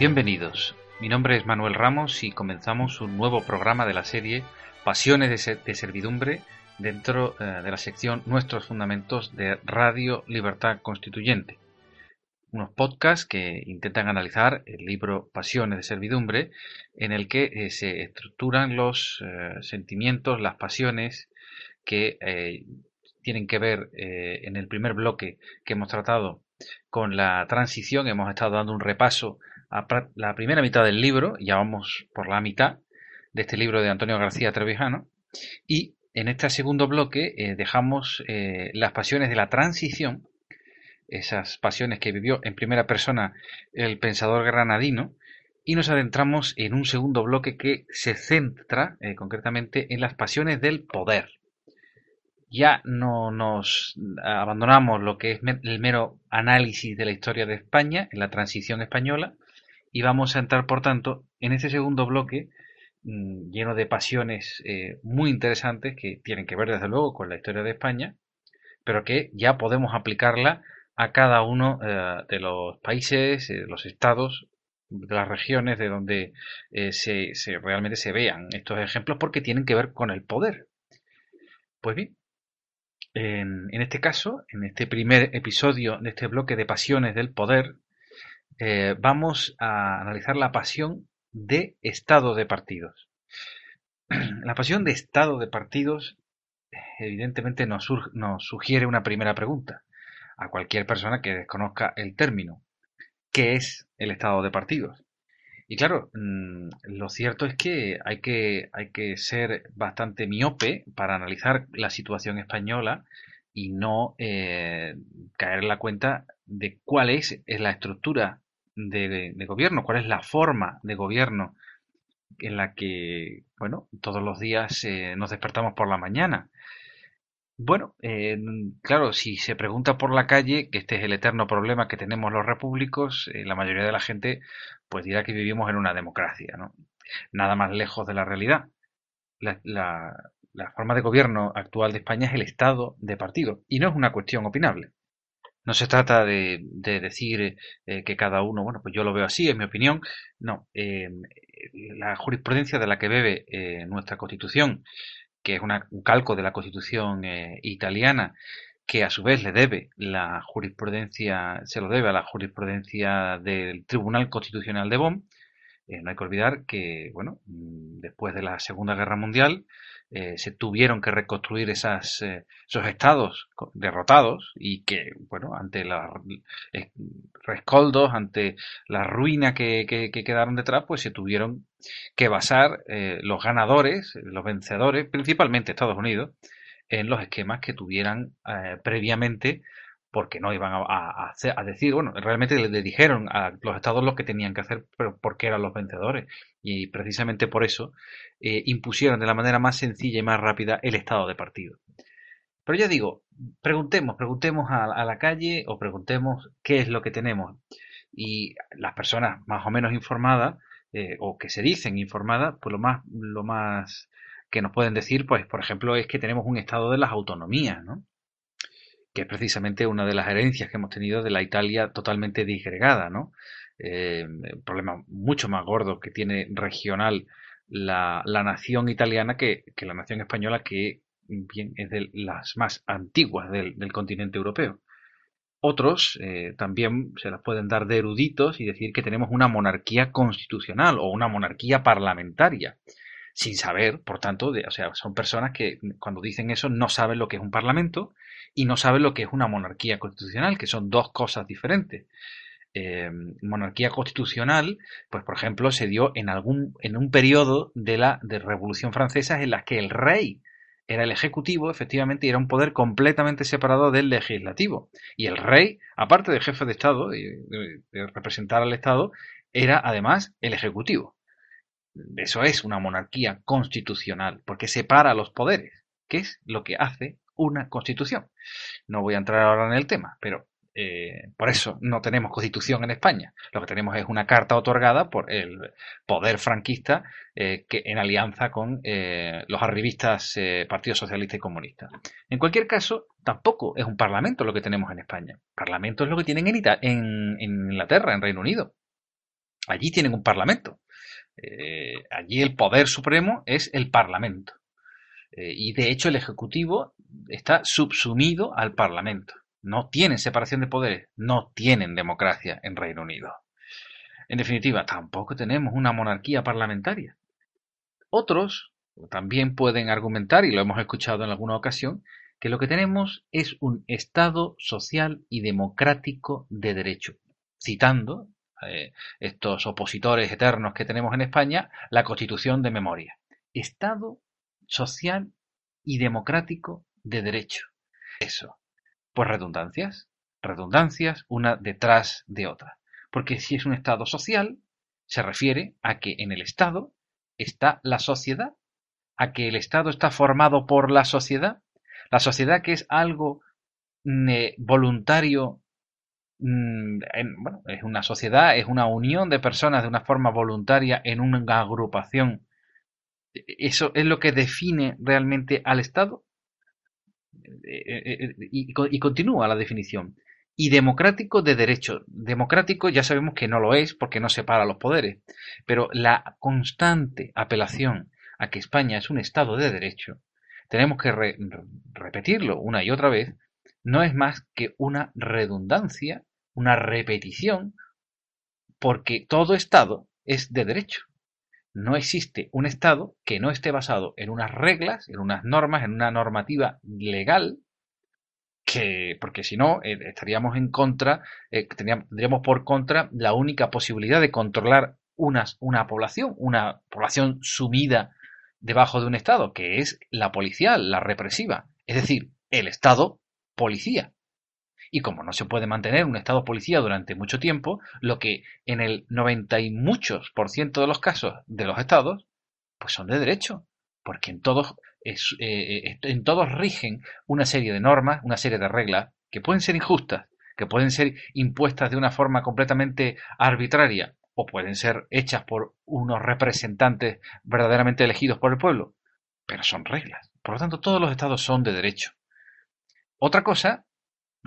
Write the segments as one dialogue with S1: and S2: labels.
S1: Bienvenidos, mi nombre es Manuel Ramos y comenzamos un nuevo programa de la serie Pasiones de, Servidumbre dentro eh, de la sección Nuestros Fundamentos de Radio Libertad Constituyente. Unos podcasts que intentan analizar el libro Pasiones de Servidumbre en el que eh, se estructuran los eh, sentimientos, las pasiones que tienen que ver en el primer bloque que hemos tratado con la transición. Hemos estado dando un repaso la primera mitad del libro, ya vamos por la mitad de este libro de Antonio García Trevijano, y en este segundo bloque eh, dejamos eh, las pasiones de la transición, esas pasiones que vivió en primera persona el pensador granadino, y nos adentramos en un segundo bloque que se centra eh, concretamente en las pasiones del poder. Ya no nos abandonamos lo que es el mero análisis de la historia de España en la transición española, y vamos a entrar, por tanto, en este segundo bloque mm, lleno de pasiones eh, muy interesantes que tienen que ver, desde luego, con la historia de España, pero que ya podemos aplicarla a cada uno eh, de los países, de los estados, de las regiones de donde eh, realmente se vean estos ejemplos porque tienen que ver con el poder. Pues bien, en, en este caso, en este primer episodio de este bloque de pasiones del poder, eh, vamos a analizar la pasión de estado de partidos. La pasión de estado de partidos evidentemente nos, sugiere una primera pregunta a cualquier persona que desconozca el término. ¿Qué es el estado de partidos? Y claro, mm, lo cierto es que hay que, hay que ser bastante miope para analizar la situación española y no eh, caer en la cuenta de cuál es la estructura de, gobierno, cuál es la forma de gobierno en la que, bueno, todos los días eh, nos despertamos por la mañana. Bueno, eh, claro, si se pregunta por la calle, que este es el eterno problema que tenemos los repúblicos, eh, la mayoría de la gente pues dirá que vivimos en una democracia, ¿no? Nada más lejos de la realidad. La, la forma de gobierno actual de España es el estado de partido y no es una cuestión opinable. No se trata de, decir eh, que cada uno, bueno, pues yo lo veo así, es mi opinión. No, eh, la jurisprudencia de la que bebe eh, nuestra Constitución, que es un calco de la Constitución italiana, que a su vez le debe la jurisprudencia, se lo debe a la jurisprudencia del Tribunal Constitucional de Bonn. No hay que olvidar que, bueno, mm, después de la Segunda Guerra Mundial, eh, se tuvieron que reconstruir esas, eh, esos estados derrotados y que, bueno, ante los eh, rescoldos, ante la ruina que, que, quedaron detrás, pues se tuvieron que basar los ganadores, los vencedores, principalmente Estados Unidos, en los esquemas que tuvieran previamente porque no iban a, a, decir, bueno, realmente le, dijeron a los estados lo que tenían que hacer, pero porque eran los vencedores. Y precisamente por eso eh, impusieron de la manera más sencilla y más rápida el estado de partido. Pero ya digo, preguntemos, preguntemos a, la calle o preguntemos qué es lo que tenemos. Y las personas más o menos informadas, eh, o que se dicen informadas, pues lo más, lo más que nos pueden decir, pues, por ejemplo, es que tenemos un estado de las autonomías, ¿no? Que es precisamente una de las herencias que hemos tenido de la Italia totalmente disgregada, ¿no? Eh, problema mucho más gordo que tiene regional la, nación italiana que, la nación española, que bien es de las más antiguas del, continente europeo. Otros eh, también se las pueden dar de eruditos y decir que tenemos una monarquía constitucional o una monarquía parlamentaria, sin saber, por tanto, de, o sea, son personas que cuando dicen eso no saben lo que es un parlamento y no sabe lo que es una monarquía constitucional, que son dos cosas diferentes. eh, monarquía constitucional, pues por ejemplo, se dio en algún, en un periodo de la de Revolución Francesa en la que el rey era el ejecutivo, efectivamente, y era un poder completamente separado del legislativo. Y el rey, aparte de jefe de Estado, de, de representar al Estado, era además el ejecutivo. Eso es una monarquía constitucional, porque separa los poderes, que es lo que hace una constitución. No voy a entrar ahora en el tema, pero eh, por eso no tenemos constitución en España. Lo que tenemos es una carta otorgada por el poder franquista eh, que, en alianza con eh, los arribistas Partido Socialista y Comunista. En cualquier caso, tampoco es un parlamento lo que tenemos en España. Parlamento es lo que tienen en, en Inglaterra, en Reino Unido. Allí tienen un parlamento. allí el poder supremo es el parlamento. Y de hecho el Ejecutivo está subsumido al parlamento no tienen separación de poderes, no tienen democracia en Reino Unido. En definitiva, tampoco tenemos una monarquía parlamentaria. Otros también pueden argumentar, y lo hemos escuchado en alguna ocasión, que lo que tenemos es un Estado social y democrático de derecho, citando eh, estos opositores eternos que tenemos en España, la Constitución de memoria. Estado social y democrático de derecho. Eso. Pues redundancias, redundancias una detrás de otra. Porque si es un Estado social, se refiere a que en el Estado está la sociedad, a que el Estado está formado por la sociedad, la sociedad que es algo voluntario, mm, bueno, es una sociedad, es una unión de personas de una forma voluntaria en una agrupación. ¿E-, ¿Eso es lo que define realmente al Estado? Eh, y, y, continúa la definición. Y democrático de derecho. Democrático ya sabemos que no lo es porque no separa los poderes. Pero la constante apelación a que España es un Estado de derecho, tenemos que repetirlo una y otra vez, no es más que una redundancia, una repetición, porque todo Estado es de derecho no existe un Estado que no esté basado en unas reglas, en unas normas, en una normativa legal, que, porque si no, eh, estaríamos en contra, eh, tendríamos, por contra la única posibilidad de controlar una población, una población sumida debajo de un Estado, que es la policial, la represiva, es decir, el Estado policía. Y como no se puede mantener un estado policía durante mucho tiempo, lo que en el 90 y muchos por ciento de los casos de los estados, pues son de derecho, porque en todos, eh, eh, en todos rigen una serie de normas, una serie de reglas que pueden ser injustas, que pueden ser impuestas de una forma completamente arbitraria o pueden ser hechas por unos representantes verdaderamente elegidos por el pueblo, pero son reglas. Por lo tanto, todos los estados son de derecho. Otra cosa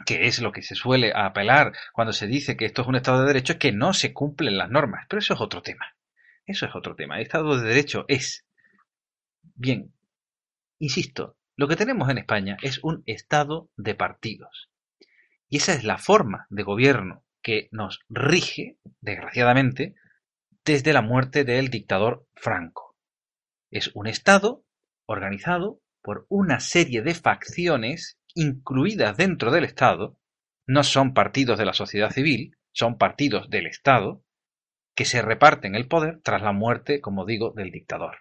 S1: que es lo que se suele apelar cuando se dice que esto es un Estado de Derecho, es que no se cumplen las normas. Pero eso es otro tema. Eso es otro tema. El Estado de Derecho es. Bien, insisto, lo que tenemos en España es un Estado de partidos. Y esa es la forma de gobierno que nos rige, desgraciadamente, desde la muerte del dictador Franco. Es un Estado organizado por una serie de facciones incluidas dentro del Estado, no son partidos de la sociedad civil, son partidos del Estado, que se reparten el poder tras la muerte, como digo, del dictador.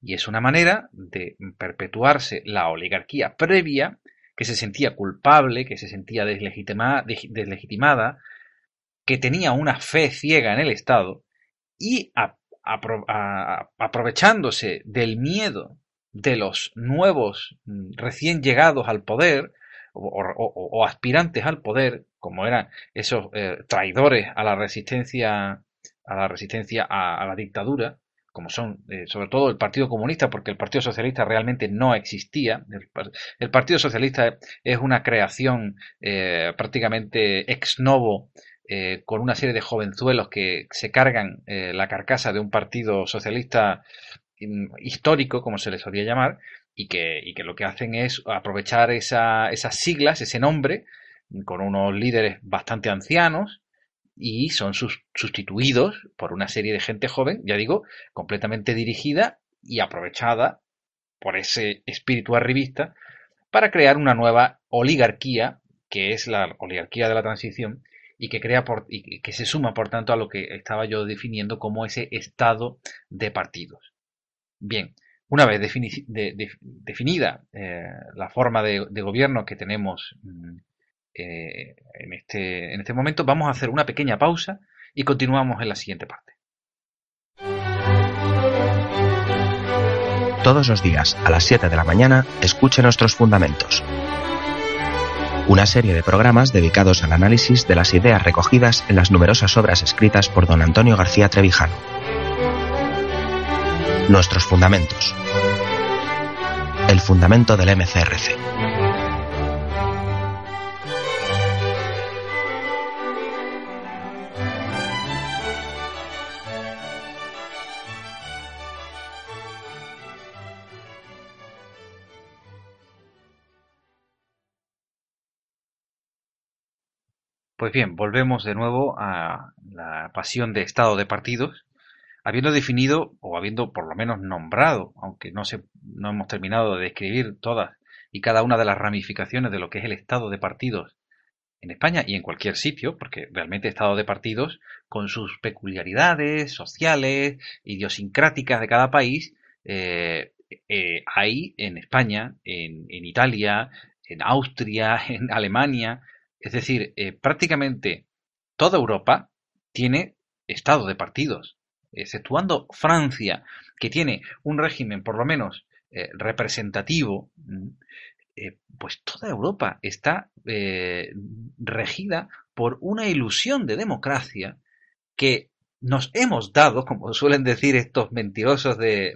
S1: Y es una manera de perpetuarse la oligarquía previa, que se sentía culpable, que se sentía deslegitimada, que tenía una fe ciega en el Estado, y aprovechándose del miedo de los nuevos mm, recién llegados al poder o, aspirantes al poder, como eran esos eh, traidores a la resistencia a la resistencia a, la dictadura, como son eh, sobre todo el Partido Comunista, porque el Partido Socialista realmente no existía. El, Partido Socialista es una creación eh, prácticamente ex novo con una serie de jovenzuelos que se cargan la carcasa de un partido socialista histórico, como se les solía llamar, y que, y que lo que hacen es aprovechar esa, esas siglas, ese nombre, con unos líderes bastante ancianos, y son sustituidos por una serie de gente joven, ya digo, completamente dirigida y aprovechada por ese espíritu arribista para crear una nueva oligarquía, que es la oligarquía de la transición, y que crea por, y que se suma por tanto a lo que estaba yo definiendo como ese estado de partidos. Bien, una vez definida eh, la forma de, gobierno que tenemos mm, eh, en, este, en este momento, vamos a hacer una pequeña pausa y continuamos en la siguiente parte.
S2: Todos los días a las 7 de la mañana escuche nuestros fundamentos. Una serie de programas dedicados al análisis de las ideas recogidas en las numerosas obras escritas por don Antonio García Trevijano. Nuestros fundamentos. El fundamento del MCRC.
S1: Pues bien, volvemos de nuevo a la pasión de Estado de partidos, habiendo definido, o habiendo por lo menos nombrado, aunque no, se, no hemos terminado de describir todas y cada una de las ramificaciones de lo que es el Estado de partidos en España y en cualquier sitio, porque realmente Estado de partidos, con sus peculiaridades sociales, idiosincráticas de cada país, eh, eh, hay en España, en, Italia, en Austria, en Alemania, es decir, eh, prácticamente toda Europa tiene estado de partidos, exceptuando Francia, que tiene un régimen por lo menos eh, representativo, mm, eh, pues toda Europa está regida por una ilusión de democracia que nos hemos dado, como suelen decir estos mentirosos de,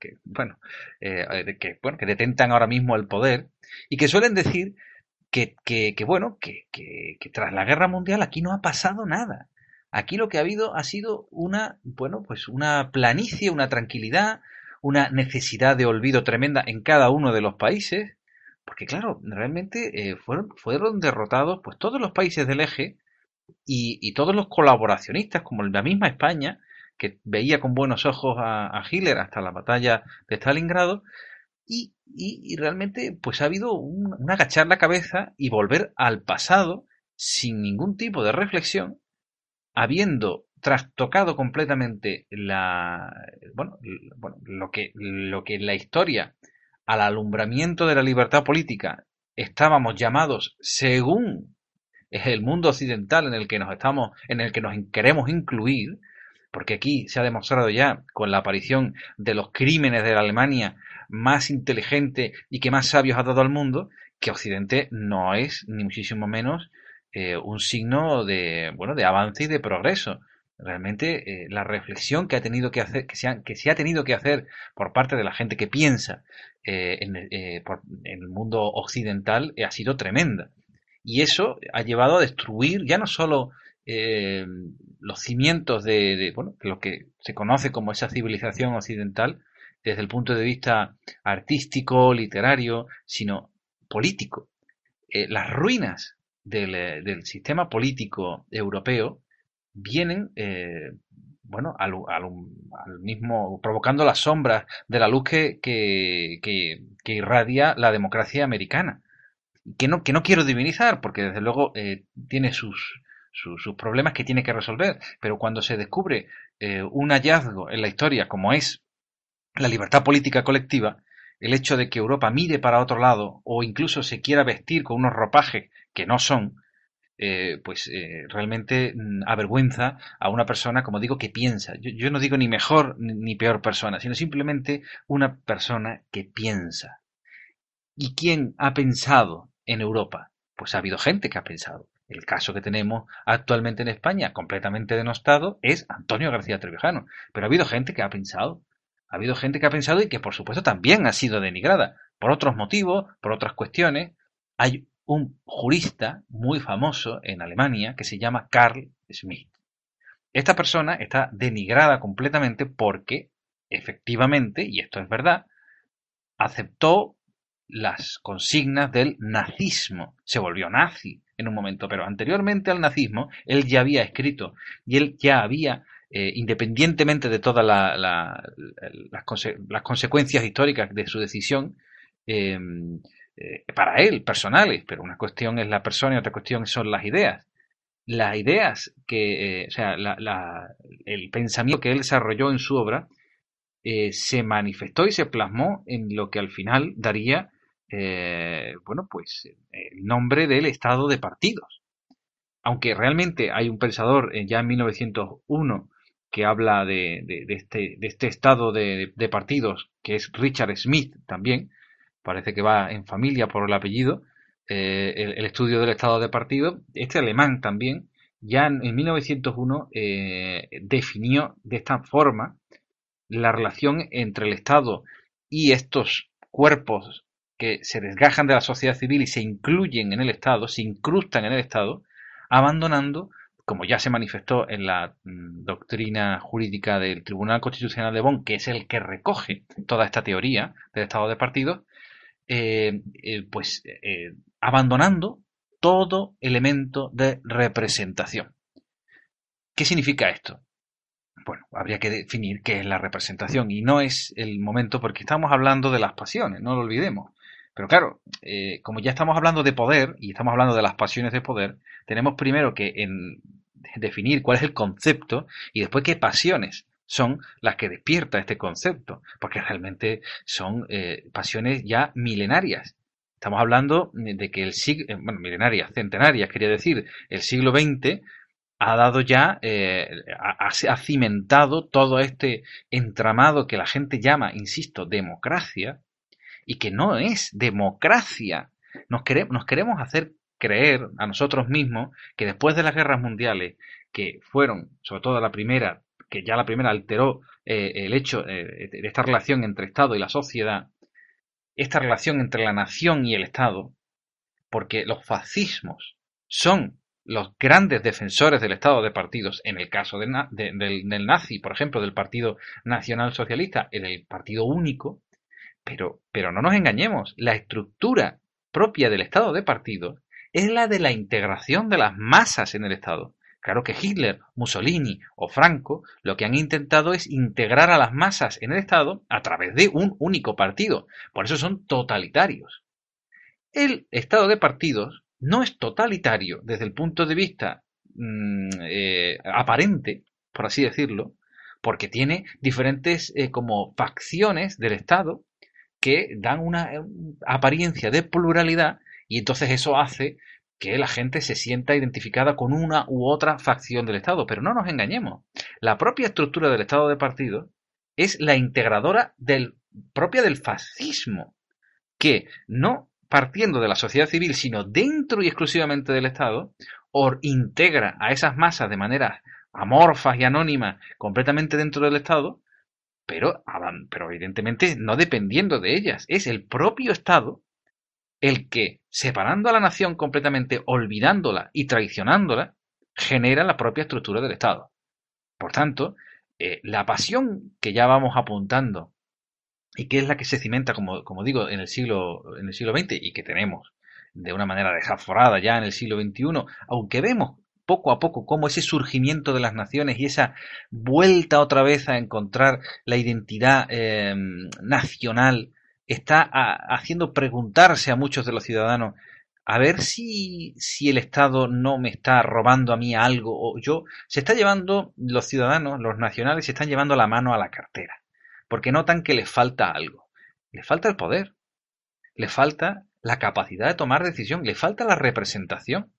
S1: que, bueno, que, bueno, que detentan ahora mismo el poder, y que suelen decir que, bueno, que, tras la guerra mundial aquí no ha pasado nada. Aquí lo que ha habido ha sido una, bueno, pues una planicie, una tranquilidad, una necesidad de olvido tremenda en cada uno de los países, porque claro, realmente eh, fueron, fueron derrotados pues todos los países del eje y, todos los colaboracionistas, como la misma España, que veía con buenos ojos a, Hitler hasta la batalla de Stalingrado, y, realmente pues ha habido un, agachar la cabeza y volver al pasado sin ningún tipo de reflexión, habiendo trastocado completamente la bueno, lo que lo que en la historia al alumbramiento de la libertad política estábamos llamados según el mundo occidental en el que nos estamos en el que nos queremos incluir porque aquí se ha demostrado ya con la aparición de los crímenes de la Alemania más inteligente y que más sabios ha dado al mundo, que Occidente no es ni muchísimo menos eh, un signo de bueno de avance y de progreso. Realmente eh, la reflexión que ha tenido que hacer, que se, ha, que se ha tenido que hacer por parte de la gente que piensa eh, en, el mundo occidental ha sido tremenda. Y eso ha llevado a destruir ya no solo los cimientos de, bueno, lo que se conoce como esa civilización occidental, desde el punto de vista artístico, literario, sino político. Las ruinas del, eh, del, sistema político europeo vienen, eh, bueno, al, mismo, provocando las sombras de la luz que, que, que, irradia la democracia americana. Que no, que no quiero divinizar, porque desde luego tiene sus, sus, problemas que tiene que resolver, pero cuando se descubre un hallazgo en la historia como es la libertad política colectiva, el hecho de que Europa mire para otro lado o incluso se quiera vestir con unos ropajes que no son, eh, pues eh, realmente mm, avergüenza a una persona, como digo, que piensa. Yo, no digo ni mejor ni peor persona, sino simplemente una persona que piensa. ¿Y quién ha pensado en Europa? Pues ha habido gente que ha pensado. El caso que tenemos actualmente en España, completamente denostado, es Antonio García Trevijano. Pero ha habido gente que ha pensado. Ha habido gente que ha pensado y que por supuesto también ha sido denigrada por otros motivos, por otras cuestiones. Hay un jurista muy famoso en Alemania que se llama Carl Schmitt. Esta persona está denigrada completamente porque, efectivamente, y esto es verdad, aceptó las consignas del nazismo. Se volvió nazi en un momento, pero anteriormente al nazismo, él ya había escrito y él ya había eh, independientemente de todas las, consecuencias históricas de su decisión, em, eh, para él, personales, pero una cuestión es la persona y otra cuestión son las ideas. las ideas que, eh, o sea, el pensamiento que él desarrolló en su obra eh, se manifestó y se plasmó en lo que al final daría, bueno, pues el nombre del estado de partidos. Aunque realmente hay un pensador ya en 1901 que habla de, este, de este, estado de, partidos, que es Richard Smith también, parece que va en familia por el apellido, eh, el, estudio del estado de partido, este alemán también, ya en, 1901 eh, definió de esta forma la relación entre el Estado y estos cuerpos que se desgajan de la sociedad civil y se incluyen en el Estado, se incrustan en el Estado, abandonando, como ya se manifestó en la mm, doctrina jurídica del Tribunal Constitucional de Bonn, que es el que recoge toda esta teoría del Estado de partidos, eh, pues abandonando todo elemento de representación. ¿Qué significa esto? Bueno, habría que definir qué es la representación y no es el momento porque estamos hablando de las pasiones, no lo olvidemos. Pero claro, eh, como ya estamos hablando de poder y estamos hablando de las pasiones de poder, tenemos primero que en definir cuál es el concepto y después qué pasiones son las que despierta este concepto, porque realmente son eh, pasiones ya milenarias Estamos hablando de que el siglo, eh, bueno, milenarias, centenarias, quería decir, el siglo XX ha dado ya, eh, ha, cimentado todo este entramado que la gente llama, insisto, democracia, y que no es democracia. Nos, nos queremos hacer creer a nosotros mismos que después de las guerras mundiales, que fueron, sobre todo la primera, que ya la primera alteró eh, el hecho de esta relación entre Estado y la sociedad, esta relación entre la nación y el Estado, porque los fascismos son los grandes defensores del Estado de partidos, en el caso del, nazi, por ejemplo, del Partido Nacional Socialista, en el Partido Único, pero, pero no nos engañemos, la estructura propia del Estado de partidos es la de la integración de las masas en el Estado. Claro que Hitler, Mussolini o Franco lo que han intentado es integrar a las masas en el Estado a través de un único partido. Por eso son totalitarios. El Estado de partidos no es totalitario desde el punto de vista mm, eh, aparente, por así decirlo, porque tiene diferentes eh, como facciones del Estado que dan una eh, apariencia de pluralidad y entonces eso hace que la gente se sienta identificada con una u otra facción del Estado. Pero no nos engañemos. La propia estructura del Estado de partido es la integradora propia del fascismo, que no partiendo de la sociedad civil, sino dentro y exclusivamente del Estado, or integra a esas masas de manera amorfas y anónimas completamente dentro del Estado, pero, pero evidentemente no dependiendo de ellas. Es el propio Estado el que, separando a la nación completamente, olvidándola y traicionándola, genera la propia estructura del Estado. Por tanto, eh, la pasión que ya vamos apuntando y que es la que se cimenta, como, digo, en el, siglo, en el siglo XX y que tenemos de una manera desaforada ya en el siglo XXI, aunque vemos poco a poco cómo ese surgimiento de las naciones y esa vuelta otra vez a encontrar la identidad eh, nacional está haciendo preguntarse a muchos de los ciudadanos a ver si, si el Estado no me está robando a mí algo o yo. Se está llevando, los ciudadanos, los nacionales, se están llevando la mano a la cartera, porque notan que les falta algo. Les falta el poder, les falta la capacidad de tomar decisión, les falta la representación.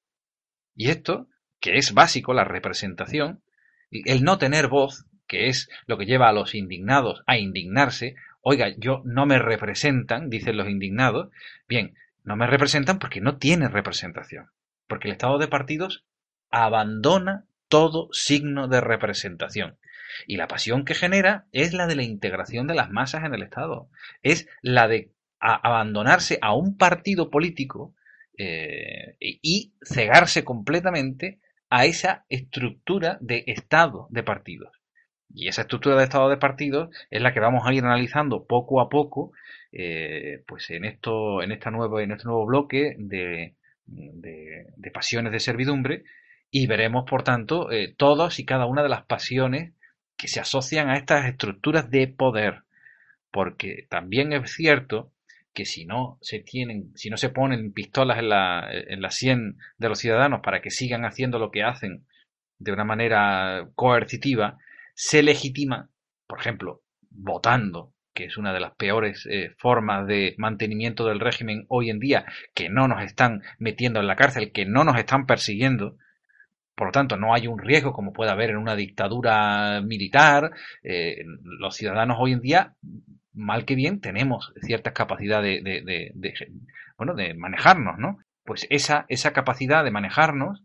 S1: Y esto, que es básico, la representación, el no tener voz, que es lo que lleva a los indignados a indignarse, oiga, yo no me representan, dicen los indignados, bien, no me representan porque no tiene representación, porque el Estado de partidos abandona todo signo de representación. Y la pasión que genera es la de la integración de las masas en el Estado, es la de abandonarse a un partido político eh, y cegarse completamente a esa estructura de Estado de partidos. Y esa estructura de estado de partidos es la que vamos a ir analizando poco a poco eh, pues en, esto, en, esta nueva, en este nuevo bloque de, de, pasiones de servidumbre y veremos, por tanto, eh, todas y cada una de las pasiones que se asocian a estas estructuras de poder. Porque también es cierto que si no se tienen, si no se ponen pistolas en la, en la sien de los ciudadanos para que sigan haciendo lo que hacen de una manera coercitiva, se legitima, por ejemplo, votando, que es una de las peores eh, formas de mantenimiento del régimen hoy en día, que no nos están metiendo en la cárcel, que no nos están persiguiendo, por lo tanto, no hay un riesgo como puede haber en una dictadura militar. Eh, los ciudadanos hoy en día, mal que bien, tenemos ciertas capacidades de, bueno, de manejarnos, ¿no? Pues esa, esa capacidad de manejarnos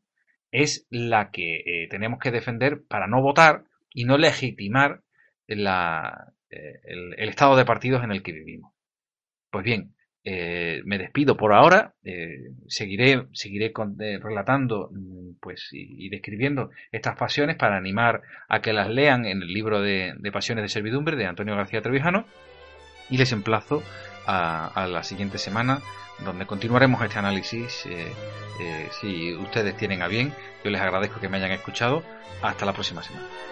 S1: es la que eh, tenemos que defender para no votar y no legitimar eh, el, estado de partidos en el que vivimos. Pues bien, eh, me despido por ahora. Eh, seguiré seguiré relatando mm, pues, y, describiendo estas pasiones para animar a que las lean en el libro de, Pasiones de Servidumbre de Antonio García Trevijano. Y les emplazo a, la siguiente semana donde continuaremos este análisis. si ustedes tienen a bien, yo les agradezco que me hayan escuchado. Hasta la próxima semana.